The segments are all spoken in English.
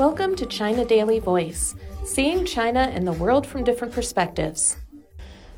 Welcome to China Daily Voice, seeing China and the world from different perspectives.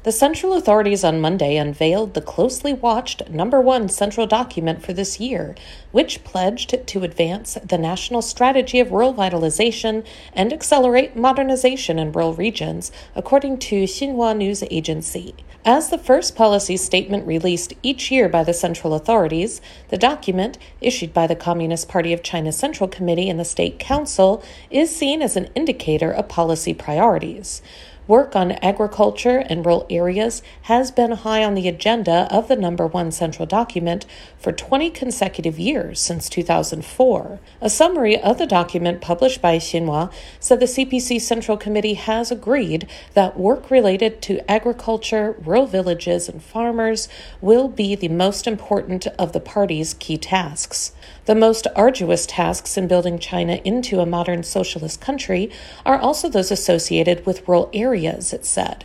The central authorities on Monday unveiled the closely watched number one central document for this year, which pledged to advance the national strategy of rural vitalization and accelerate modernization in rural regions, according to Xinhua News Agency. As the first policy statement released each year by the central authorities, the document, issued by the Communist Party of China Central Committee and the State Council, is seen as an indicator of policy priorities. Work on agriculture and rural areas has been high on the agenda of the number one central document for 20 consecutive years since 2004. A summary of the document published by Xinhua said the CPC Central Committee has agreed that work related to agriculture, rural villages, and farmers will be the most important of the party's key tasks. The most arduous tasks in building China into a modern socialist country are also those associated with rural areas, it said.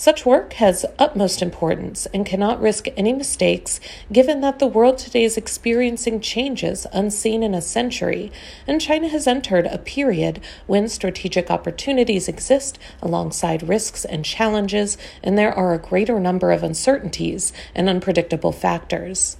Such work has utmost importance and cannot risk any mistakes given that the world today is experiencing changes unseen in a century, and China has entered a period when strategic opportunities exist alongside risks and challenges, and there are a greater number of uncertainties and unpredictable factors.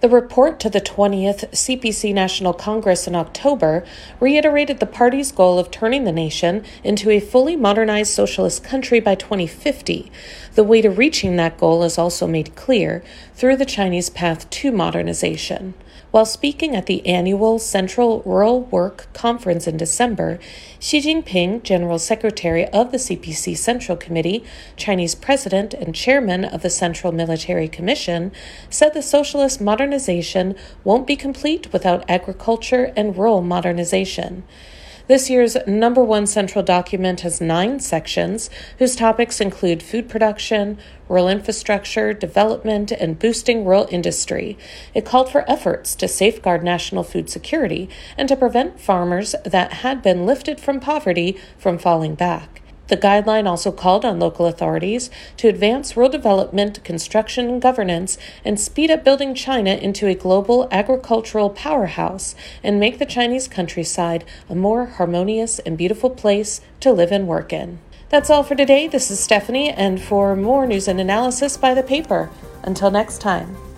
The report to the 20th CPC National Congress in October reiterated the party's goal of turning the nation into a fully modernized socialist country by 2050. The way to reaching that goal is also made clear through the Chinese path to modernization. While speaking at the annual Central Rural Work Conference in December, Xi Jinping, General Secretary of the CPC Central Committee, Chinese President, and Chairman of the Central Military Commission, said the socialist modernization won't be complete without agriculture and rural modernization. This year's number one central document has nine sections whose topics include food production, rural infrastructure, development, and boosting rural industry. It called for efforts to safeguard national food security and to prevent farmers that had been lifted from poverty from falling back. The guideline also called on local authorities to advance rural development, construction, and governance, and speed up building China into a global agricultural powerhouse and make the Chinese countryside a more harmonious and beautiful place to live and work in. That's all for today. This is Stephanie, and for more news and analysis by the paper. Until next time.